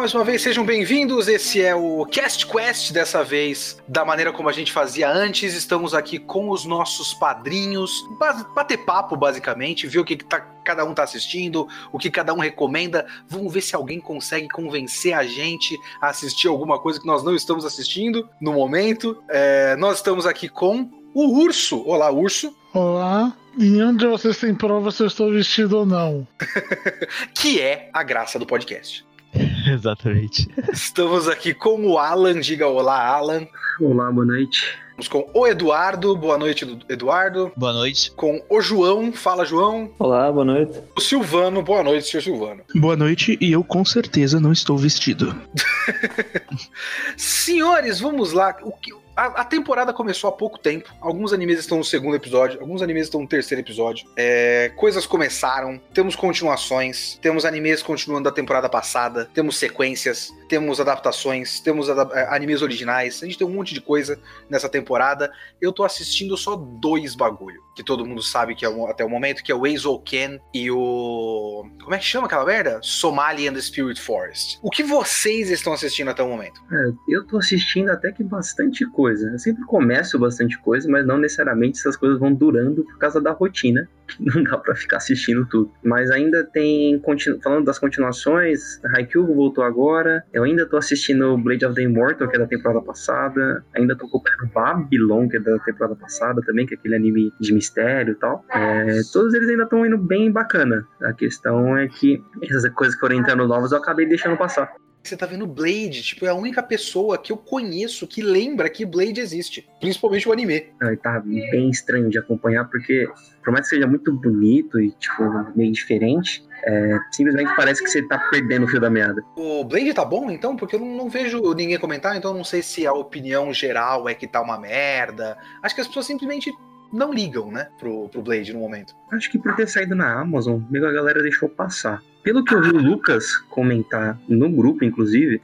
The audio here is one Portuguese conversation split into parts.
mais uma vez, sejam bem-vindos. Esse é o Cast Quest, dessa vez, da maneira como a gente fazia antes. Estamos aqui com os nossos padrinhos, bater papo, basicamente, ver o que, que tá, cada um tá assistindo, o que cada um recomenda. Vamos ver se alguém consegue convencer a gente a assistir alguma coisa que nós não estamos assistindo no momento. É, nós estamos aqui com o Urso. Olá, Urso. Olá. Em onde vocês têm prova se eu estou vestido ou não? que é a graça do podcast. Exatamente. Estamos aqui com o Alan. Diga olá, Alan. Olá, boa noite. Estamos com o Eduardo. Boa noite, Eduardo. Boa noite. Com o João. Fala, João. Olá, boa noite. O Silvano. Boa noite, senhor Silvano. Boa noite e eu com certeza não estou vestido. Senhores, vamos lá. O que, a, a, temporada começou há pouco tempo. Alguns animes estão no segundo episódio, alguns animes estão no terceiro episódio. É, coisas começaram, temos continuações, temos animes continuando da temporada passada, temos sequências, temos adaptações, temos é, animes originais. A gente tem um monte de coisa nessa temporada. Eu tô assistindo só dois bagulho, que todo mundo sabe que é até o momento, que é o Ken e o. Como é que chama aquela merda? Somali and the Spirit Forest. O que vocês estão assistindo até o momento? É, eu tô assistindo até que bastante coisa. Eu sempre começo bastante coisa, mas não necessariamente essas coisas vão durando por causa da rotina, não dá para ficar assistindo tudo. Mas ainda tem, falando das continuações, Haikyuu voltou agora, eu ainda tô assistindo Blade of the Immortal, que é da temporada passada, ainda tô acompanhando Babylon, que é da temporada passada também, que é aquele anime de mistério e tal. É, todos eles ainda estão indo bem bacana. A questão é que essas coisas que foram entrando novas eu acabei deixando passar. Você tá vendo Blade, tipo, é a única pessoa que eu conheço que lembra que Blade existe. Principalmente o anime. Ah, tá bem estranho de acompanhar, porque por mais que seja muito bonito e, tipo, meio diferente, é, simplesmente parece que você tá perdendo o fio da meada. O Blade tá bom, então? Porque eu não, não vejo ninguém comentar, então eu não sei se a opinião geral é que tá uma merda. Acho que as pessoas simplesmente não ligam, né, pro, pro Blade no momento. Acho que por ter saído na Amazon, meio a galera deixou passar. Pelo que eu vi o Lucas comentar no grupo, inclusive,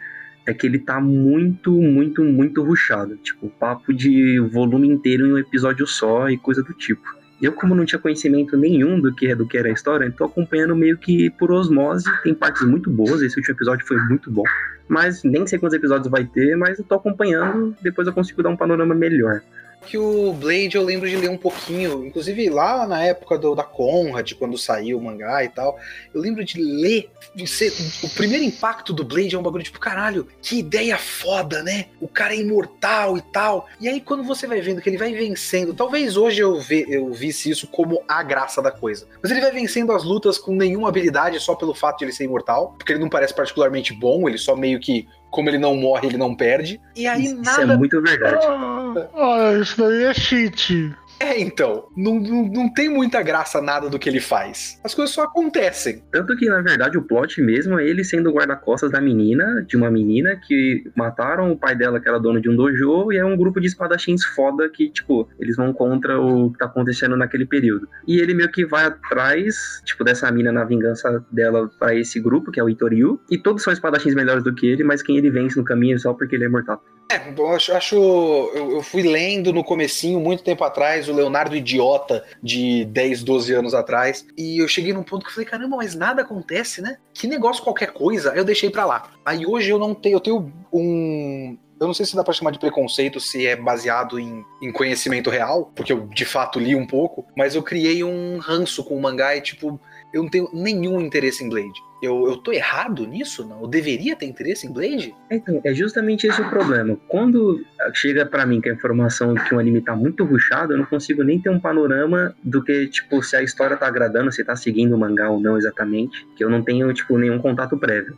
é que ele tá muito, muito, muito ruchado. Tipo, papo de volume inteiro em um episódio só e coisa do tipo. Eu, como não tinha conhecimento nenhum do que, do que era a história, tô acompanhando meio que por osmose. Tem partes muito boas, esse último episódio foi muito bom. Mas nem sei quantos episódios vai ter, mas eu tô acompanhando, depois eu consigo dar um panorama melhor que o Blade eu lembro de ler um pouquinho, inclusive lá na época do, da Conrad, quando saiu o mangá e tal, eu lembro de ler, de ser, o primeiro impacto do Blade é um bagulho tipo, caralho, que ideia foda, né? O cara é imortal e tal. E aí quando você vai vendo que ele vai vencendo, talvez hoje eu, ve, eu visse isso como a graça da coisa, mas ele vai vencendo as lutas com nenhuma habilidade só pelo fato de ele ser imortal, porque ele não parece particularmente bom, ele só meio que como ele não morre, ele não perde. E aí isso nada. Isso é muito verdade. Ah, ah, isso daí é cheat. É, então. Não, não, não, tem muita graça nada do que ele faz. As coisas só acontecem. Tanto que, na verdade, o plot mesmo é ele sendo guarda-costas da menina, de uma menina que mataram o pai dela, que era dono de um dojo, e é um grupo de espadachins foda que, tipo, eles vão contra o que tá acontecendo naquele período. E ele meio que vai atrás, tipo, dessa mina na vingança dela para esse grupo, que é o Itoriu, e todos são espadachins melhores do que ele, mas quem ele vence no caminho é só porque ele é mortal. É, eu acho. acho eu, eu fui lendo no comecinho, muito tempo atrás, o Leonardo Idiota de 10, 12 anos atrás. E eu cheguei num ponto que eu falei, caramba, mas nada acontece, né? Que negócio qualquer coisa, eu deixei pra lá. Aí hoje eu não tenho, eu tenho um. Eu não sei se dá pra chamar de preconceito, se é baseado em, em conhecimento real, porque eu de fato li um pouco, mas eu criei um ranço com o mangá e, tipo, eu não tenho nenhum interesse em Blade. Eu, eu tô errado nisso? Não? Eu deveria ter interesse em Blade? Então, é justamente esse o problema. Quando chega para mim que a informação que o anime tá muito ruchado, eu não consigo nem ter um panorama do que, tipo, se a história tá agradando, se tá seguindo o mangá ou não exatamente, que eu não tenho, tipo, nenhum contato prévio.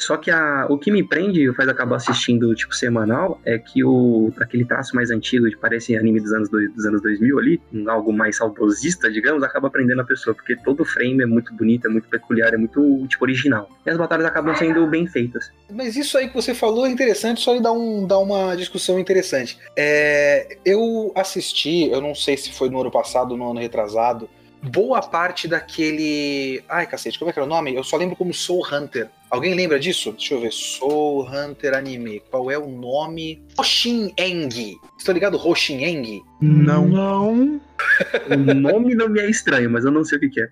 Só que a, o que me prende e faz acabar assistindo, tipo, semanal, é que o aquele traço mais antigo, que parece anime dos anos, dos anos 2000 ali, algo mais saudosista, digamos, acaba prendendo a pessoa, porque todo frame é muito bonito, é muito peculiar, é muito, tipo, original. E as batalhas acabam sendo bem feitas. Mas isso aí que você falou é interessante, só ele dá, um, dá uma discussão interessante. É, eu assisti, eu não sei se foi no ano passado ou no ano retrasado, boa parte daquele. Ai, cacete, como é que era o nome? Eu só lembro como Soul Hunter. Alguém lembra disso? Deixa eu ver. Soul Hunter Anime. Qual é o nome? Hoshin Eng. Estão ligado Hoshin Eng? Não. Não. o nome não me é estranho, mas eu não sei o que, que é.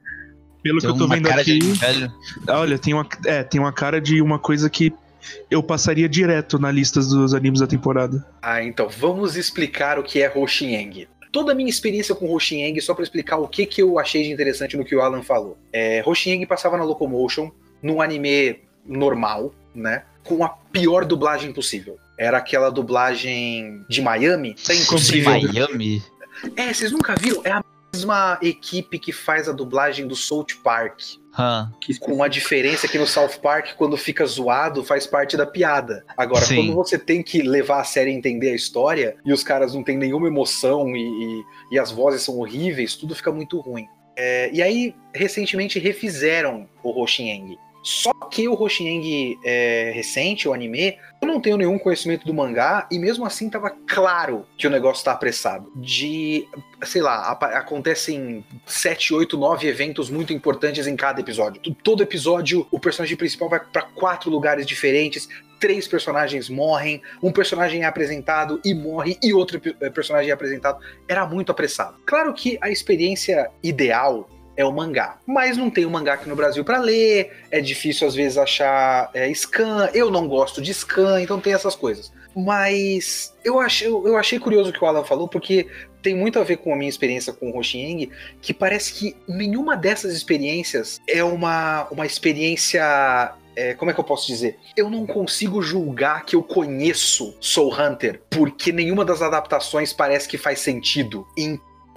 Pelo tem que eu tô vendo aqui. Olha, tem uma, é, tem uma cara de uma coisa que eu passaria direto na lista dos animes da temporada. Ah, então vamos explicar o que é Hoshieng. Toda a minha experiência com Hoshieng, só para explicar o que, que eu achei de interessante no que o Alan falou. É, Hoshieng passava na Locomotion, num anime normal, né? Com a pior dublagem possível. Era aquela dublagem de Miami. Impossível. Miami? É, vocês nunca viram? É a mesma equipe que faz a dublagem do South Park. Com a diferença que no South Park, quando fica zoado, faz parte da piada. Agora, Sim. quando você tem que levar a série e entender a história, e os caras não têm nenhuma emoção e, e, e as vozes são horríveis, tudo fica muito ruim. É, e aí, recentemente, refizeram o Hoshieng. Só que o Hoshieng é, recente, o anime, eu não tenho nenhum conhecimento do mangá, e mesmo assim tava claro que o negócio tá apressado. De, sei lá, acontecem 7, 8, 9 eventos muito importantes em cada episódio. Todo episódio, o personagem principal vai pra quatro lugares diferentes, três personagens morrem, um personagem é apresentado e morre, e outro eh, personagem é apresentado. Era muito apressado. Claro que a experiência ideal é o mangá. Mas não tem o mangá aqui no Brasil pra ler, é difícil às vezes achar é, scan, eu não gosto de scan, então tem essas coisas. Mas eu achei, eu achei curioso o que o Alan falou, porque tem muito a ver com a minha experiência com o Hoshieng, que parece que nenhuma dessas experiências é uma, uma experiência. é, como é que eu posso dizer? Eu não consigo julgar que eu conheço Soul Hunter, porque nenhuma das adaptações parece que faz sentido.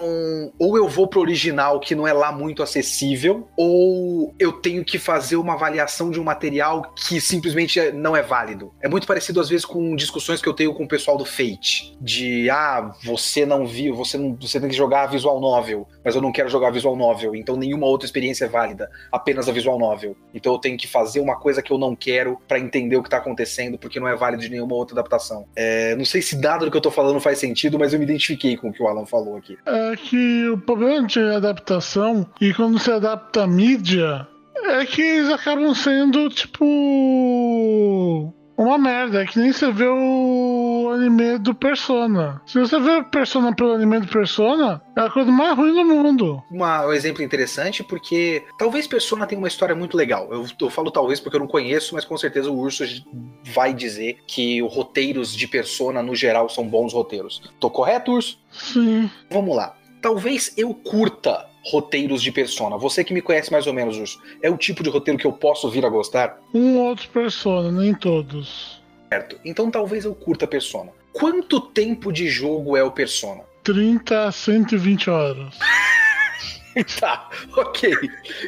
Então, ou eu vou pro original que não é lá muito acessível, ou eu tenho que fazer uma avaliação de um material que simplesmente não é válido. É muito parecido às vezes com discussões que eu tenho com o pessoal do Fate, de ah, você não viu, você não, você tem que jogar visual novel, mas eu não quero jogar visual novel, então nenhuma outra experiência é válida, apenas a visual novel. Então eu tenho que fazer uma coisa que eu não quero pra entender o que tá acontecendo, porque não é válido de nenhuma outra adaptação. É, não sei se nada do que eu tô falando faz sentido, mas eu me identifiquei com o que o Alan falou aqui. É que o problema de adaptação e quando se adapta a mídia é que eles acabam sendo tipo uma merda, é que nem você vê o anime do Persona. Se você vê o Persona pelo anime do Persona, é a coisa mais ruim do mundo. uma- um exemplo interessante, porque talvez Persona tenha uma história muito legal. Eu, eu falo talvez porque eu não conheço, mas com certeza o Urso vai dizer que os roteiros de Persona, no geral, são bons roteiros. Tô correto, Urso? Sim. Vamos lá. Talvez eu curta roteiros de Persona. Você que me conhece mais ou menos, Urso. É o tipo de roteiro que eu posso vir a gostar? Um outro Persona, nem todos. Certo. Então talvez eu curta Persona. Quanto tempo de jogo é o Persona? 30 a 120 horas. Tá, ok.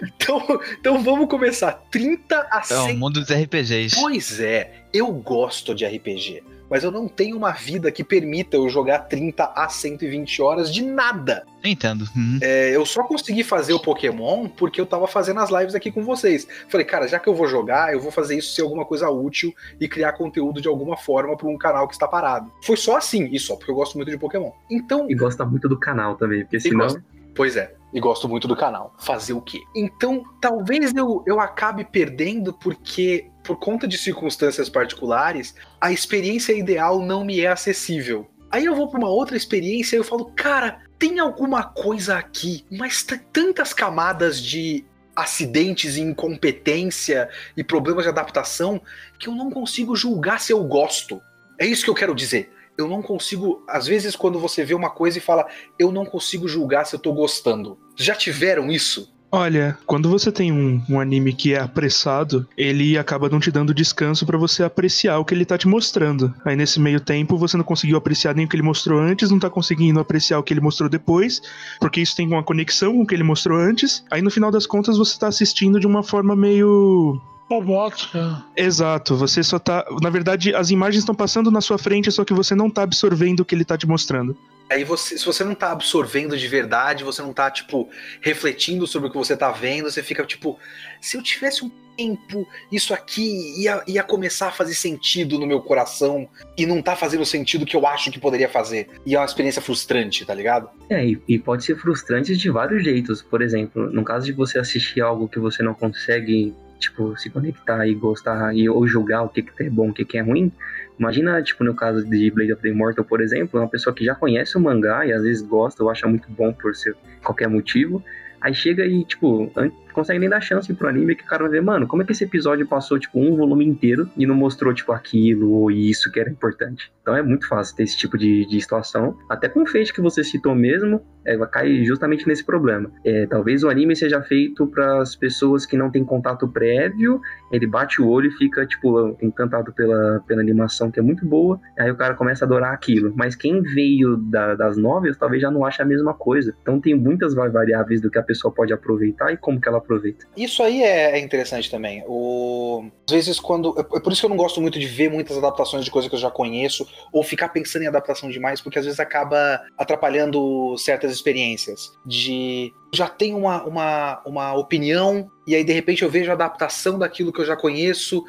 Então, então vamos começar. 30 a É o 100 mundo dos RPGs. Pois é, eu gosto de RPG, mas eu não tenho uma vida que permita eu jogar 30 a 120 horas de nada. Entendo. Uhum. É, eu só consegui fazer o Pokémon porque eu tava fazendo as lives aqui com vocês. Falei, cara, já que eu vou jogar, eu vou fazer isso ser alguma coisa útil e criar conteúdo de alguma forma para um canal que está parado. Foi só assim, e só porque eu gosto muito de Pokémon. Então, E gosta muito do canal também, porque senão. gosto. Pois é, e gosto muito do canal. Fazer o quê? Então, talvez eu, eu acabe perdendo porque, por conta de circunstâncias particulares, a experiência ideal não me é acessível. Aí eu vou pra uma outra experiência e eu falo, cara, tem alguma coisa aqui, mas tem tantas camadas de acidentes e incompetência e problemas de adaptação que eu não consigo julgar se eu gosto. É isso que eu quero dizer. Eu não consigo, às vezes, quando você vê uma coisa e fala, eu não consigo julgar se eu tô gostando. Já tiveram isso? Olha, quando você tem um, um anime que é apressado, ele acaba não te dando descanso pra você apreciar o que ele tá te mostrando. Aí nesse meio tempo você não conseguiu apreciar nem o que ele mostrou antes, não tá conseguindo apreciar o que ele mostrou depois, porque isso tem uma conexão com o que ele mostrou antes. Aí no final das contas você tá assistindo de uma forma meio Robótica. Exato, você só tá. Na verdade, as imagens estão passando na sua frente, só que você não tá absorvendo o que ele tá te mostrando. Aí você, se você não tá absorvendo de verdade, você não tá, tipo, refletindo sobre o que você tá vendo, você fica, tipo, se eu tivesse um tempo, isso aqui ia, ia começar a fazer sentido no meu coração e não tá fazendo o sentido que eu acho que poderia fazer. E é uma experiência frustrante, tá ligado? É, e, e pode ser frustrante de vários jeitos. Por exemplo, no caso de você assistir algo que você não consegue, tipo, se conectar e gostar e, ou julgar o que, que é bom, o que, que é ruim. Imagina, tipo, no caso de Blade of the Immortal, por exemplo, uma pessoa que já conhece o mangá e às vezes gosta ou acha muito bom por ser qualquer motivo. Aí chega e, tipo, an- consegue nem dar chance pro anime que o cara vai ver, mano, como é que esse episódio passou, tipo, um volume inteiro e não mostrou, tipo, aquilo ou isso que era importante. Então é muito fácil ter esse tipo de, de situação. Até com o Fate que você citou mesmo, é, cai justamente nesse problema. É, talvez o anime seja feito para as pessoas que não têm contato prévio, ele bate o olho e fica, tipo, encantado pela, pela animação, que é muito boa, aí o cara começa a adorar aquilo. Mas quem veio da, das novelas talvez já não ache a mesma coisa. Então tem muitas variáveis do que a pessoa pode aproveitar e como que ela aproveita. Isso aí é, é interessante também. O... Às vezes, quando. É, é por isso que eu não gosto muito de ver muitas adaptações de coisas que eu já conheço, ou ficar pensando em adaptação demais, porque às vezes acaba atrapalhando certas experiências. De já tenho uma, uma, uma opinião, e aí de repente eu vejo a adaptação daquilo que eu já conheço,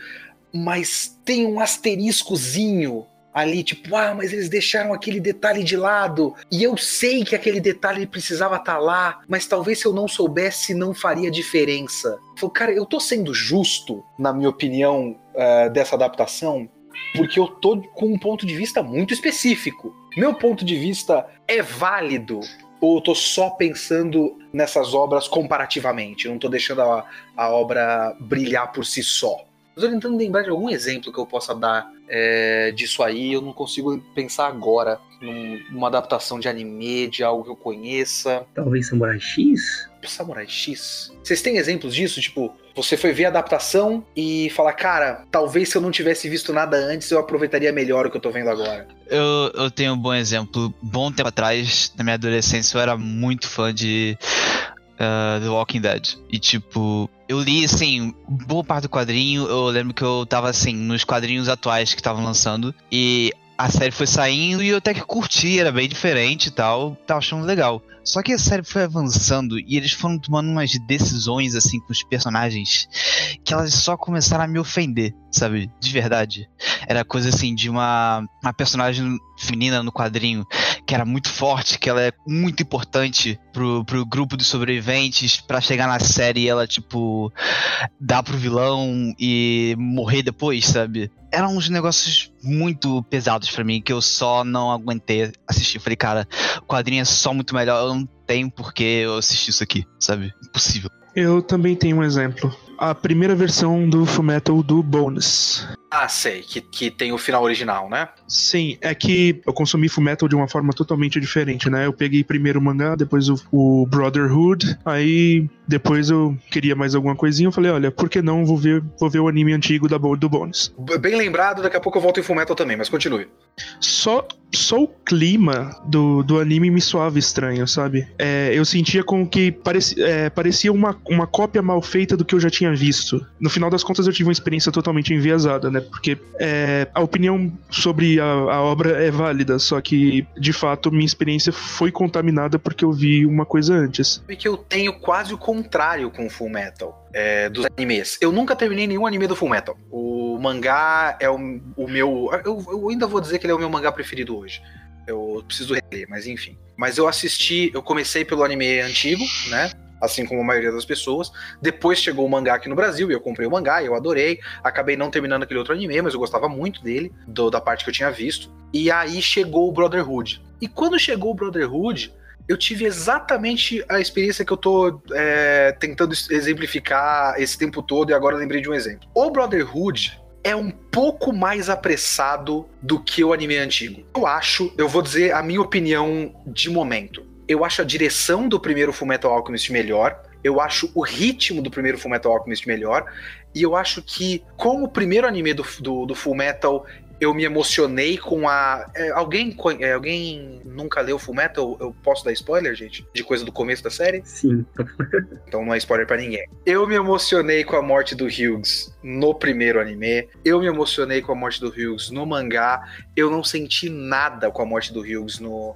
mas tem um asteriscozinho ali, tipo, ah, mas eles deixaram aquele detalhe de lado, e eu sei que aquele detalhe precisava estar tá lá, mas talvez se eu não soubesse não faria diferença. Falei, cara, eu tô sendo justo, na minha opinião, uh, dessa adaptação, porque eu tô com um ponto de vista muito específico. Meu ponto de vista é válido ou eu tô só pensando nessas obras comparativamente? não tô deixando a, a obra brilhar por si só. Mas eu tentando lembrar de algum exemplo que eu possa dar é, disso aí, eu não consigo pensar agora num, numa adaptação de anime, de algo que eu conheça. Talvez Samurai X? Samurai X? Vocês têm exemplos disso? Tipo, você foi ver a adaptação e falar, cara, talvez se eu não tivesse visto nada antes, eu aproveitaria melhor o que eu tô vendo agora. Eu, eu tenho um bom exemplo. Bom tempo atrás, na minha adolescência, eu era muito fã de uh, The Walking Dead. E tipo, eu li assim, boa parte do quadrinho. Eu lembro que eu tava assim, nos quadrinhos atuais que estavam lançando. E a série foi saindo e eu até que curti, era bem diferente e tal. Tava achando legal. Só que a série foi avançando e eles foram tomando umas decisões, assim, com os personagens que elas só começaram a me ofender, sabe? De verdade. Era coisa assim de uma, uma personagem feminina no quadrinho que era muito forte, que ela é muito importante pro, pro grupo dos sobreviventes para chegar na série e ela, tipo, dar pro vilão e morrer depois, sabe? Eram uns negócios muito pesados para mim que eu só não aguentei assistir. Falei, cara, o quadrinho é só muito melhor, eu não tenho por que eu assistir isso aqui, sabe? Impossível. Eu também tenho um exemplo. A primeira versão do Fullmetal do Bonus. Ah, sei, que, que tem o final original, né? Sim, é que eu consumi Fullmetal de uma forma totalmente diferente, né? Eu peguei primeiro o mangá, depois o, o, Brotherhood, aí depois eu queria mais alguma coisinha, eu falei, olha, por que não vou ver, vou ver o anime antigo da, do Bonus. Bem lembrado, daqui a pouco eu volto em Fullmetal também, mas continue. Só, só o clima do, do anime me soava estranho, sabe? É, eu sentia como que parecia, é, parecia uma, uma cópia mal feita do que eu já tinha visto. No final das contas eu tive uma experiência totalmente enviesada, né? Porque é, a opinião sobre a, a, obra é válida, só que de fato minha experiência foi contaminada porque eu vi uma coisa antes. E que eu tenho quase o contrário com Full Metal. É, dos animes. Eu nunca terminei nenhum anime do Full Metal. O mangá é o, o meu. Eu, eu, ainda vou dizer que ele é o meu mangá preferido hoje. Eu preciso reler, mas enfim. Mas eu assisti, eu comecei pelo anime antigo, né? Assim como a maioria das pessoas. Depois chegou o mangá aqui no Brasil e eu comprei o mangá, eu adorei. Acabei não terminando aquele outro anime, mas eu gostava muito dele, do, da parte que eu tinha visto. E aí chegou o Brotherhood. E quando chegou o Brotherhood, eu tive exatamente a experiência que eu tô é, tentando exemplificar esse tempo todo e agora lembrei de um exemplo. O Brotherhood é um pouco mais apressado do que o anime antigo. Eu acho, eu vou dizer a minha opinião de momento eu acho a direção do primeiro Fullmetal Alchemist melhor. Eu acho o ritmo do primeiro Fullmetal Alchemist melhor. E eu acho que, como o primeiro anime do, do, do Fullmetal, eu me emocionei com a. É, alguém, é, alguém nunca leu Fullmetal? Eu posso dar spoiler, gente? De coisa do começo da série? Sim. então não é spoiler para ninguém. Eu me emocionei com a morte do Hughes no primeiro anime. Eu me emocionei com a morte do Hughes no mangá. Eu não senti nada com a morte do Hughes no,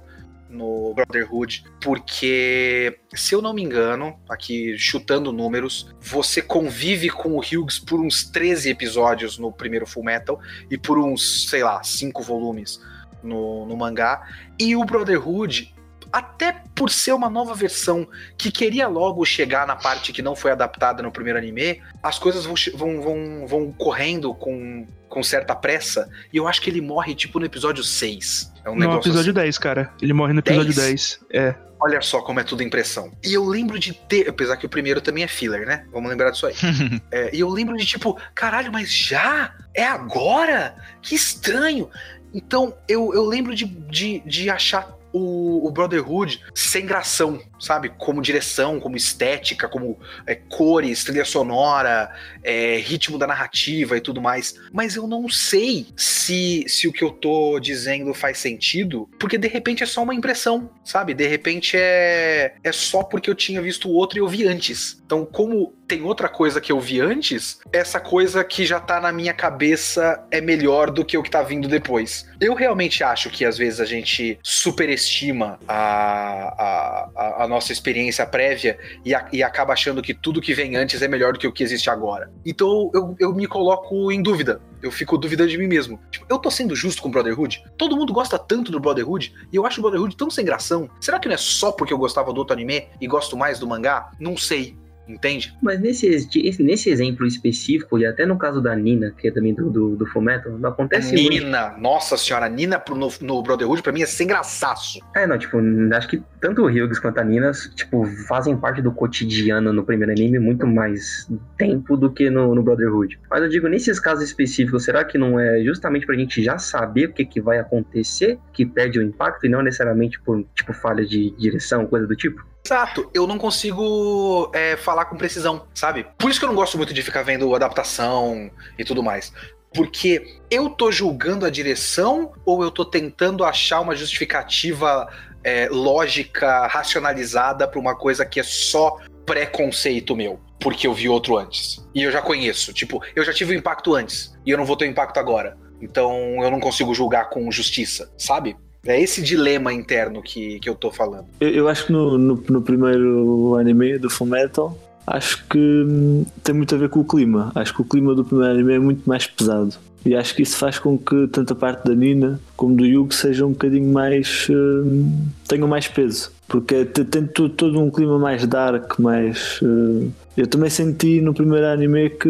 no Brotherhood, porque, se eu não me engano, aqui chutando números, você convive com o Hughes por uns 13 episódios no primeiro Full Metal e por uns, sei lá, 5 volumes no, no mangá. E o Brotherhood, até por ser uma nova versão que queria logo chegar na parte que não foi adaptada no primeiro anime, as coisas vão, vão, vão, vão correndo com, com certa pressa, e eu acho que ele morre tipo no episódio 6 É um No negócio episódio assim. 10, cara. Ele morre no episódio 10? 10. É. Olha só como é tudo impressão. E eu lembro de ter, apesar que o primeiro também é filler, né? Vamos lembrar disso aí. É, e eu lembro de tipo, caralho, mas já? É agora? Que estranho. Então, eu, eu lembro de, de, de achar o, o Brotherhood sem gração, sabe? Como direção, como estética, como é, cores, trilha sonora, é, ritmo da narrativa e tudo mais. Mas eu não sei se, se o que eu tô dizendo faz sentido, porque de repente é só uma impressão, sabe? De repente é, é só porque eu tinha visto o outro e eu vi antes. Então, como tem outra coisa que eu vi antes, essa coisa que já tá na minha cabeça é melhor do que o que tá vindo depois. Eu realmente acho que às vezes a gente superestima a, a, a nossa experiência prévia e, a- e acaba achando que tudo que vem antes é melhor do que o que existe agora. Então eu, eu me coloco em dúvida. Eu fico duvidando de mim mesmo. Tipo, eu tô sendo justo com o Brotherhood? Todo mundo gosta tanto do Brotherhood e eu acho o Brotherhood tão sem gração. Será que não é só porque eu gostava do outro anime e gosto mais do mangá? Não sei. Entende? Mas nesse, esse- nesse exemplo específico, e até no caso da Nina, que é também do, do, do Fullmetal, não acontece muito. Nina, nossa senhora, Nina pro- no, no Brotherhood pra mim é sem graçaço. É, não, tipo, acho que tanto o Hughes quanto a Nina, tipo, fazem parte do cotidiano no primeiro anime muito mais tempo do que no, no Brotherhood. Mas eu digo, nesses casos específicos, será que não é justamente pra gente já saber o que, que vai acontecer que perde o impacto e não necessariamente por, tipo, falha de direção, coisa do tipo? Exato, eu não consigo é, falar com precisão, sabe? Por isso que eu não gosto muito de ficar vendo adaptação e tudo mais. Porque eu tô julgando a direção ou eu tô tentando achar uma justificativa é, lógica, racionalizada pra uma coisa que é só preconceito meu? Porque eu vi outro antes. E eu já conheço. Tipo, eu já tive o impacto antes. E eu não vou ter o impacto agora. Então eu não consigo julgar com justiça, sabe? É esse dilema interno que, que eu tô falando. Eu, eu acho que no, no, no primeiro anime do Fullmetal, acho que hum, tem muito a ver com o clima. Acho que o clima do primeiro anime é muito mais pesado. E acho que isso faz com que tanto a parte da Nina como do Yugo sejam um bocadinho mais. hum, tenham mais peso. Porque te- tem todo um clima mais dark, mais. hum, eu também senti no primeiro anime que,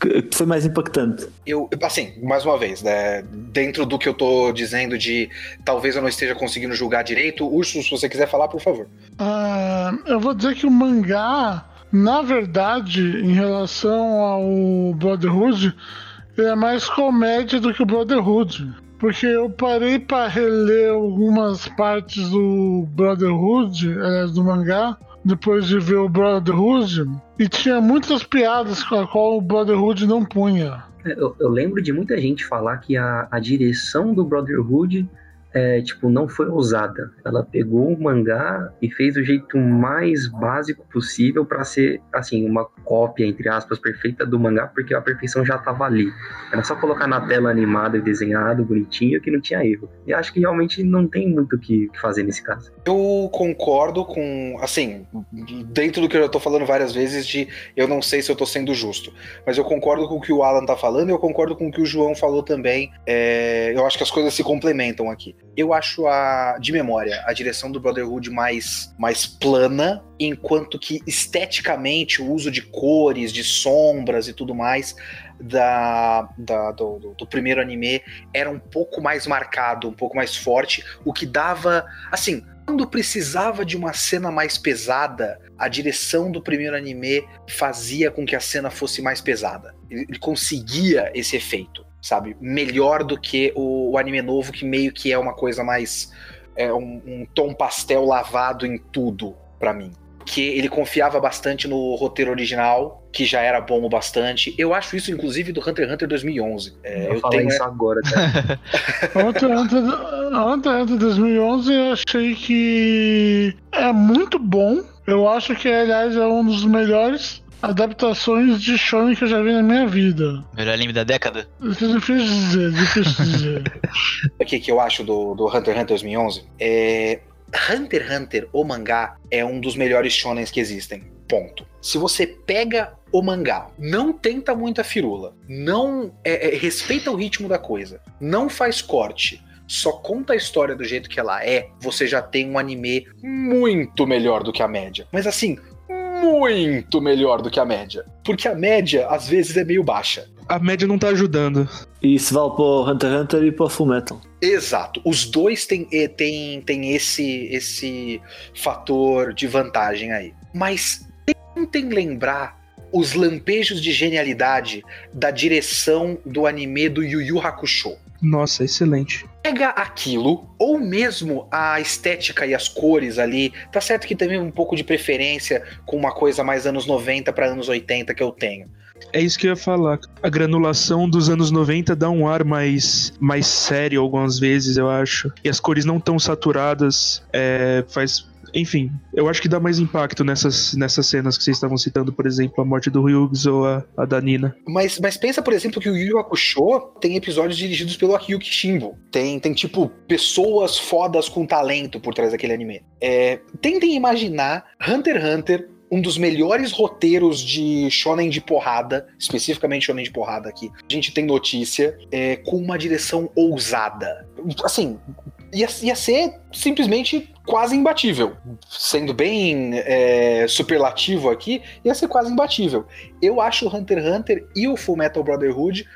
que- foi mais impactante. eu, assim, mais uma vez, né, dentro do que eu tô dizendo de talvez eu não esteja conseguindo julgar direito, Urso, se você quiser falar, por favor. Ah, eu vou dizer que o mangá, na verdade, em relação ao Brotherhood, ele é mais comédia do que o Brotherhood. Porque eu parei para reler algumas partes do Brotherhood, aliás, do mangá, depois de ver o Brotherhood, e tinha muitas piadas com a qual o Brotherhood não punha. É, Eu, eu lembro de muita gente falar que a, a direção do Brotherhood é, tipo, não foi ousada. Ela pegou o mangá e fez do jeito mais básico possível para ser, assim, uma cópia, entre aspas, perfeita do mangá, porque a perfeição já tava ali. Era só colocar na tela animado e desenhado, bonitinho, que não tinha erro. E acho que realmente não tem muito o que que fazer nesse caso. Eu concordo com, assim, dentro do que eu já tô falando várias vezes de eu não sei se eu tô sendo justo, mas eu concordo com o que o Alan tá falando e eu concordo com o que o João falou também. É, eu acho que as coisas se complementam aqui. Eu acho a, de memória, a direção do Brotherhood mais, mais plana, enquanto que esteticamente o uso de cores, de sombras e tudo mais da, da- do, do- do primeiro anime era um pouco mais marcado, um pouco mais forte, o que dava, assim, quando precisava de uma cena mais pesada, a direção do primeiro anime fazia com que a cena fosse mais pesada. Ele, ele conseguia esse efeito, sabe? Melhor do que o, o anime novo, que meio que é uma coisa mais. É um, um tom pastel lavado em tudo, pra mim. Que ele confiava bastante no roteiro original, que já era bom o bastante. Eu acho isso, inclusive, do Hunter x Hunter 2011. É, eu eu tenho isso agora, cara. Hunter x Hunter, Hunter x Hunter 2011 eu achei que é muito bom. Eu acho que, aliás, é um dos melhores adaptações de shonen que eu já vi na minha vida. Melhor anime da década? Isso é difícil dizer, difícil dizer. o que, que eu acho do, do Hunter x Hunter 2011 é. Hunter x Hunter, o mangá, é um dos melhores shonens que existem. Ponto. Se você pega o mangá, não tenta muita firula, não é, é, respeita o ritmo da coisa, não faz corte, só conta a história do jeito que ela é, você já tem um anime muito melhor do que a média. Mas assim, muito melhor do que a média. Porque a média, às vezes, é meio baixa. A média não tá ajudando. E isso vale para o Hunter x Hunter e para o Fullmetal. Exato. Os dois têm, eh, têm, têm esse, esse fator de vantagem aí. Mas tentem lembrar os lampejos de genialidade da direção do anime do Yu Yu Hakusho. Nossa, excelente. Pega aquilo, ou mesmo a estética e as cores ali. Tá certo que também um pouco de preferência com uma coisa mais anos 90 para anos 80 que eu tenho. É isso que eu ia falar. A granulação dos anos 90 dá um ar mais, mais sério algumas vezes, eu acho. E as cores não tão saturadas. É, faz. Enfim, eu acho que dá mais impacto nessas, nessas cenas que vocês estavam citando, por exemplo, a morte do Ryugs ou a, a da Nina. Mas, mas pensa, por exemplo, que o Yu Hakusho tem episódios dirigidos pelo Akiyuki Shimbo. Tem, tem, tipo, pessoas fodas com talento por trás daquele anime. É, tentem imaginar Hunter x Hunter um dos melhores roteiros de shonen de porrada, especificamente shonen de porrada aqui. A gente tem notícia é, com uma direção ousada. Assim, ia, ia ser simplesmente quase imbatível. Sendo bem é, superlativo aqui, ia ser quase imbatível. Eu acho o Hunter x Hunter e o Full Metal Brotherhood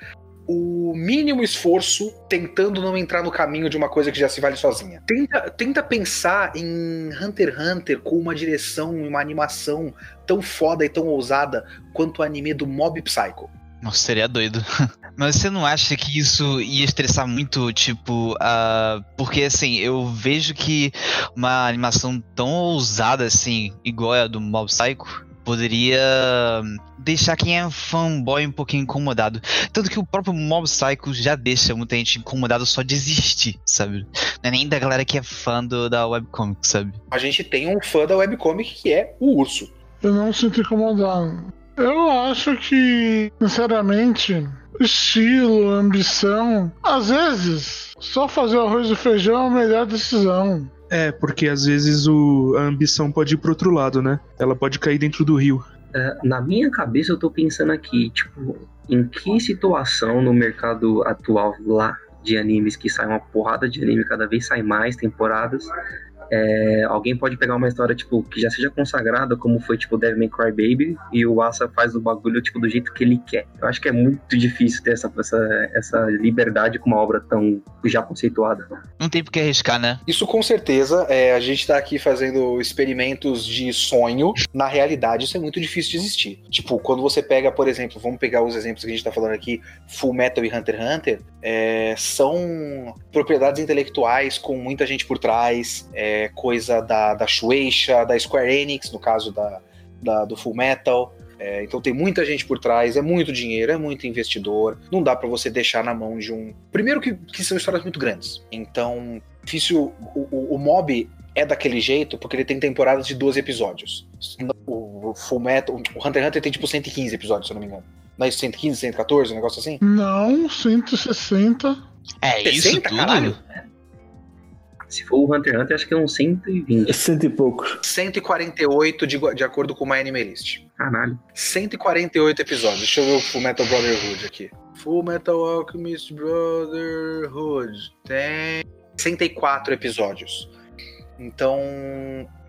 o mínimo esforço tentando não entrar no caminho de uma coisa que já se vale sozinha. Tenta, tenta pensar em Hunter x Hunter com uma direção e uma animação tão foda e tão ousada quanto o anime do Mob Psycho. Nossa, seria doido. Mas você não acha que isso ia estressar muito, tipo, uh, porque assim, eu vejo que uma animação tão ousada assim, igual a do Mob Psycho, poderia deixar quem é fanboy um pouquinho incomodado. Tanto que o próprio Mob Psycho já deixa muita gente incomodado só de existir, sabe? Não é nem da galera que é fã do, da webcomic, sabe? A gente tem um fã da webcomic que é o Urso. Eu não sinto incomodado. Eu acho que, sinceramente, estilo, ambição, às vezes, só fazer o arroz e feijão é a melhor decisão. É, porque às vezes o, a ambição pode ir pro outro lado, né? Ela pode cair dentro do rio. É, na minha cabeça eu tô pensando aqui, tipo, em que situação no mercado atual lá de animes que sai uma porrada de anime, cada vez sai mais temporadas, é, alguém pode pegar uma história, tipo, que já seja consagrada, como foi, tipo, Devil May Cry Baby, e o Asa faz o bagulho, tipo, do jeito que ele quer. Eu acho que é muito difícil ter essa, essa, essa liberdade com uma obra tão já conceituada. Não tem por que arriscar, né? Isso com certeza, é, a gente tá aqui fazendo experimentos de sonho. Na realidade, isso é muito difícil de existir. Tipo, quando você pega, por exemplo, vamos pegar os exemplos que a gente tá falando aqui, Full Metal e Hunter x Hunter, é, são propriedades intelectuais com muita gente por trás, é, coisa da, da Shueisha, da Square Enix, no caso da, da do Full Metal. É, então tem muita gente por trás, é muito dinheiro, é muito investidor. Não dá para você deixar na mão de um. Primeiro que, que são histórias muito grandes. Então, difícil. O, o, o, mob é daquele jeito porque ele tem temporadas de 12 episódios. O, o Full Metal. O Hunter x Hunter tem tipo 115 episódios, se eu não me engano. Não é 115, 114, um negócio assim? Não, 160. É 60, isso tudo? Caralho. Se for o Hunter x Hunter, acho que é uns 120. É cento e poucos. 148 de, de acordo com o My Anime List. Caralho. 148 episódios. Deixa eu ver o Full Metal Brotherhood aqui. Full Metal Alchemist Brotherhood. Tem 64 episódios. Então,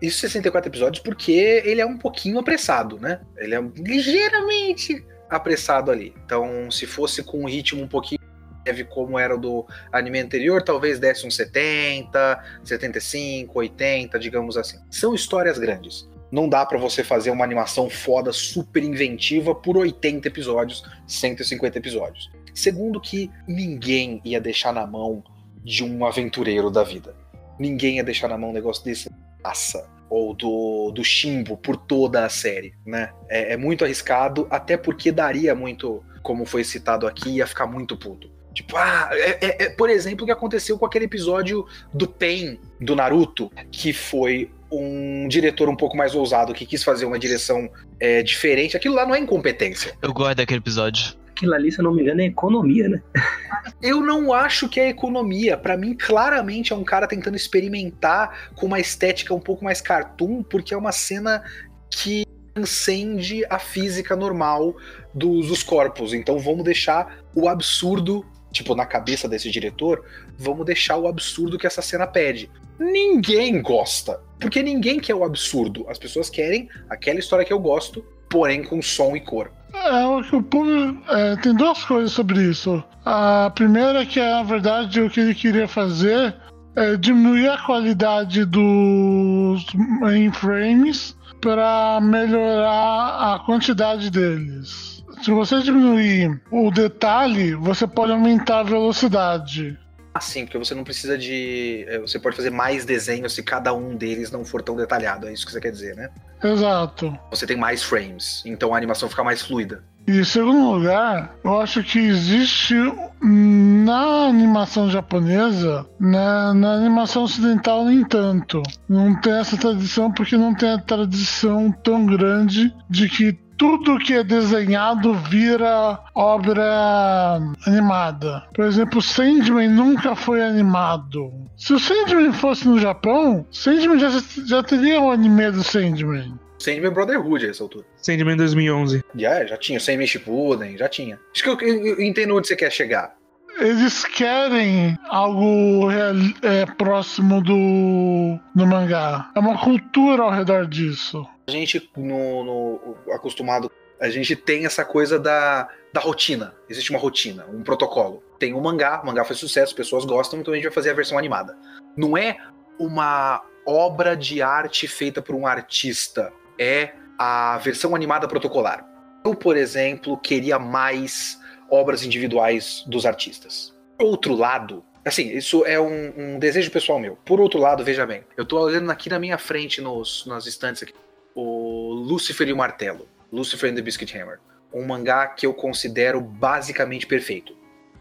isso 64 episódios porque ele é um pouquinho apressado, né? Ele é ligeiramente apressado ali. Então, se fosse com um ritmo um pouquinho leve como era o do anime anterior, talvez desse uns 70, 75, 80, digamos assim. São histórias grandes. Não dá para você fazer uma animação foda, super inventiva por 80 episódios, 150 episódios. Segundo que ninguém ia deixar na mão de um aventureiro da vida. Ninguém ia deixar na mão um negócio desse massa ou do, do Shimbo por toda a série, né? É, é muito arriscado, até porque daria muito, como foi citado aqui, ia ficar muito puto. Tipo, ah, é, é, é, por exemplo, o que aconteceu com aquele episódio do Pen do Naruto, que foi um diretor um pouco mais ousado, que quis fazer uma direção é, diferente. Aquilo lá não é incompetência. Eu gosto daquele episódio. Aquilo ali, se eu não me engano, é economia, né? eu não acho que é economia. Para mim, claramente é um cara tentando experimentar com uma estética um pouco mais cartoon, porque é uma cena que transcende a física normal dos, dos corpos. Então vamos deixar o absurdo tipo, na cabeça desse diretor, vamos deixar o absurdo que essa cena pede. Ninguém gosta. Porque ninguém quer o absurdo. As pessoas querem aquela história que eu gosto, porém com som e cor. é o que o público. É, tem duas coisas sobre isso. A primeira é que, na verdade, o que ele queria fazer é diminuir a qualidade dos mainframes para melhorar a quantidade deles. Se você diminuir o detalhe, você pode aumentar a velocidade. Ah, sim, porque você não precisa de. é, Você pode fazer mais desenhos se cada um deles não for tão detalhado. É isso que você quer dizer, né? Exato. Você tem mais frames, então a animação fica mais fluida. E em segundo lugar, eu acho que existe na animação japonesa, né, na animação ocidental nem tanto. Não tem essa tradição porque não tem a tradição tão grande de que tudo que é desenhado vira obra animada. Por exemplo, Sandman nunca foi animado. Se o Sandman fosse no Japão, Sandman já, já teria um anime do Sandman. Sandman Brotherhood a essa altura. Sandman 2011. Já, já tinha. Sandman Shippuden, já tinha. Acho que eu, eu- eu entendo onde você quer chegar. Eles querem algo real- é, próximo do, do mangá. É uma cultura ao redor disso. Gente, no, no- acostumado, a gente tem essa coisa da, da rotina. Existe uma rotina, um protocolo. Tem o mangá, o mangá faz sucesso, as pessoas gostam, então a gente vai fazer a versão animada. Não é uma obra de arte feita por um artista, é a versão animada protocolar. Eu, por exemplo, queria mais obras individuais dos artistas. Outro lado, assim, isso é um, um desejo pessoal meu. Por outro lado, veja bem, eu tô olhando aqui na minha frente, nos, nas estantes aqui, o Lucifer e o Martelo, Lucifer and the Biscuit Hammer, um mangá que eu considero basicamente perfeito,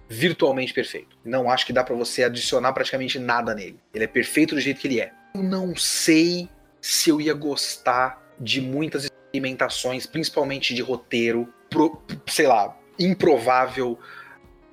virtualmente perfeito. Não acho que dá pra você adicionar praticamente nada nele. Ele é perfeito do jeito que ele é. Eu não sei se eu ia gostar de muitas experimentações, principalmente de roteiro, pro- sei lá, improvável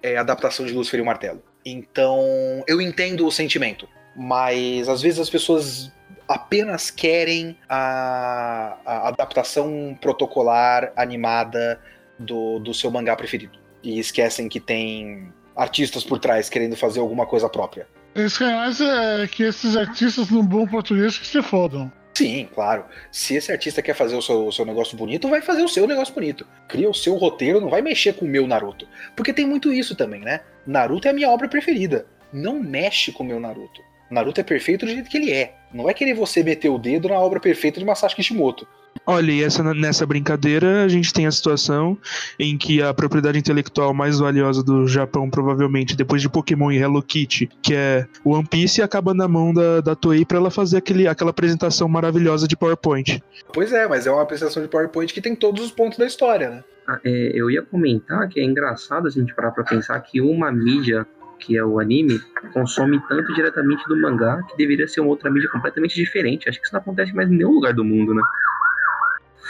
é, adaptação de Lucifer e o Martelo. Então, eu entendo o sentimento, mas às vezes as pessoas apenas querem a, a adaptação protocolar animada do, do seu mangá preferido. E esquecem que tem artistas por trás querendo fazer alguma coisa própria. Eles querem mais é, que esses artistas no bom português que se fodam. Sim, claro. Se esse artista quer fazer o seu, o seu negócio bonito, vai fazer o seu negócio bonito. Cria o seu roteiro, não vai mexer com o meu Naruto. Porque tem muito isso também, né? Naruto é a minha obra preferida. Não mexe com o meu Naruto. Naruto é perfeito do jeito que ele é. Não vai querer você meter o dedo na obra perfeita de Masashi Kishimoto. Olha, e essa, nessa brincadeira a gente tem a situação em que a propriedade intelectual mais valiosa do Japão, provavelmente, depois de Pokémon e Hello Kitty, que é o One Piece, acaba na mão da, da Toei pra ela fazer aquele, aquela apresentação maravilhosa de PowerPoint. Pois é, mas é uma apresentação de PowerPoint que tem todos os pontos da história, né? Ah, é, eu ia comentar que é engraçado a gente parar pra pensar que uma mídia, que é o anime, consome tanto diretamente do mangá que deveria ser uma outra mídia completamente diferente. Acho que isso não acontece mais em nenhum lugar do mundo, né?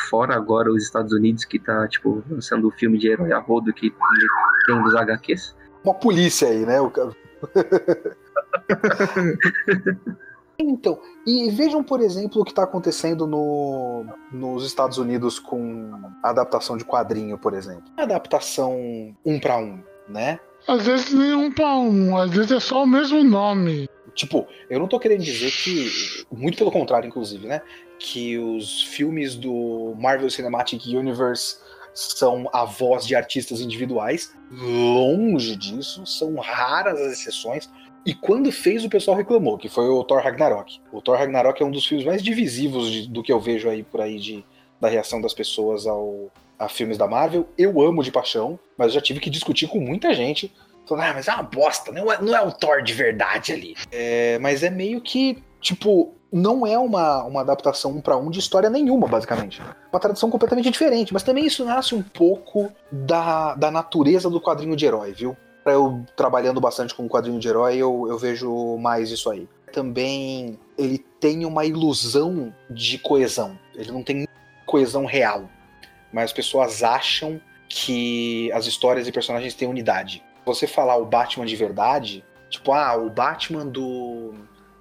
Fora agora os Estados Unidos que tá, tipo, lançando o filme de herói a rodo que tem dos HQs. Uma polícia aí, né? O então, e vejam, por exemplo, o que está acontecendo no, nos Estados Unidos com a adaptação de quadrinho, por exemplo. A adaptação um para um, né? Às vezes nem um pra um, às vezes é só o mesmo nome. Tipo, eu não tô querendo dizer que. Muito pelo contrário, inclusive, né? Que os filmes do Marvel Cinematic Universe são a voz de artistas individuais. Longe disso, são raras as exceções. E quando fez, o pessoal reclamou, que foi o Thor Ragnarok. O Thor Ragnarok é um dos filmes mais divisivos de- do que eu vejo aí por aí de, da reação das pessoas ao, a filmes da Marvel. Eu amo de paixão, mas eu já tive que discutir com muita gente. Falando, ah, mas é uma bosta, não é, não é um Thor de verdade ali. É, mas é meio que, tipo, não é uma, uma adaptação um para um de história nenhuma, basicamente. Uma tradição completamente diferente, mas também isso nasce um pouco da, da natureza do quadrinho de herói, viu? Pra eu trabalhando bastante com quadrinho de herói, eu, eu vejo mais isso aí. Também ele tem uma ilusão de coesão. Ele não tem coesão real. Mas as pessoas acham que as histórias e personagens têm unidade. Você falar o Batman de verdade, tipo, ah, o Batman do,